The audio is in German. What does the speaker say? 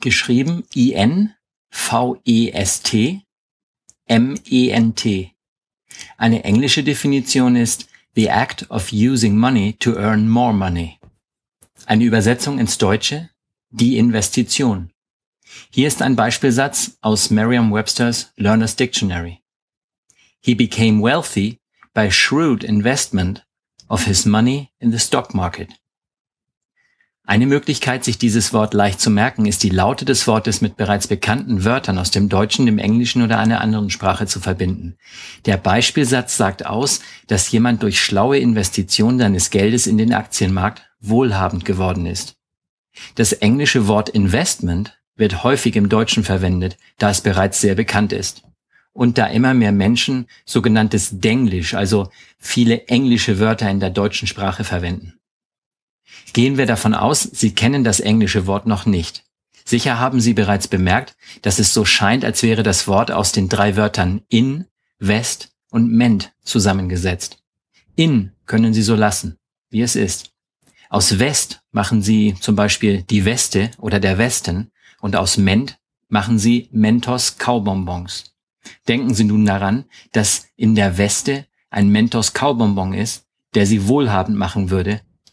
Geschrieben I-N V-E-S-T M-E-N-T. Eine englische Definition ist The act of using money to earn more money. Eine Übersetzung ins Deutsche Die Investition. Hier ist ein Beispielsatz aus Merriam-Webster's Learner's Dictionary. He became wealthy by shrewd investment of his money in the stock market. Eine Möglichkeit, sich dieses Wort leicht zu merken, ist die Laute des Wortes mit bereits bekannten Wörtern aus dem Deutschen, dem Englischen oder einer anderen Sprache zu verbinden. Der Beispielsatz sagt aus, dass jemand durch schlaue Investition seines Geldes in den Aktienmarkt wohlhabend geworden ist. Das englische Wort Investment wird häufig im Deutschen verwendet, da es bereits sehr bekannt ist. Und da immer mehr Menschen sogenanntes Denglisch, also viele englische Wörter in der deutschen Sprache verwenden. Gehen wir davon aus, Sie kennen das englische Wort noch nicht. Sicher haben Sie bereits bemerkt, dass es so scheint, als wäre das Wort aus den drei Wörtern in, west und ment zusammengesetzt. In können Sie so lassen, wie es ist. Aus West machen Sie zum Beispiel die Weste oder der Westen und aus Ment machen Sie Mentos Kaubonbons. Denken Sie nun daran, dass in der Weste ein Mentos Kaubonbon ist, der Sie wohlhabend machen würde,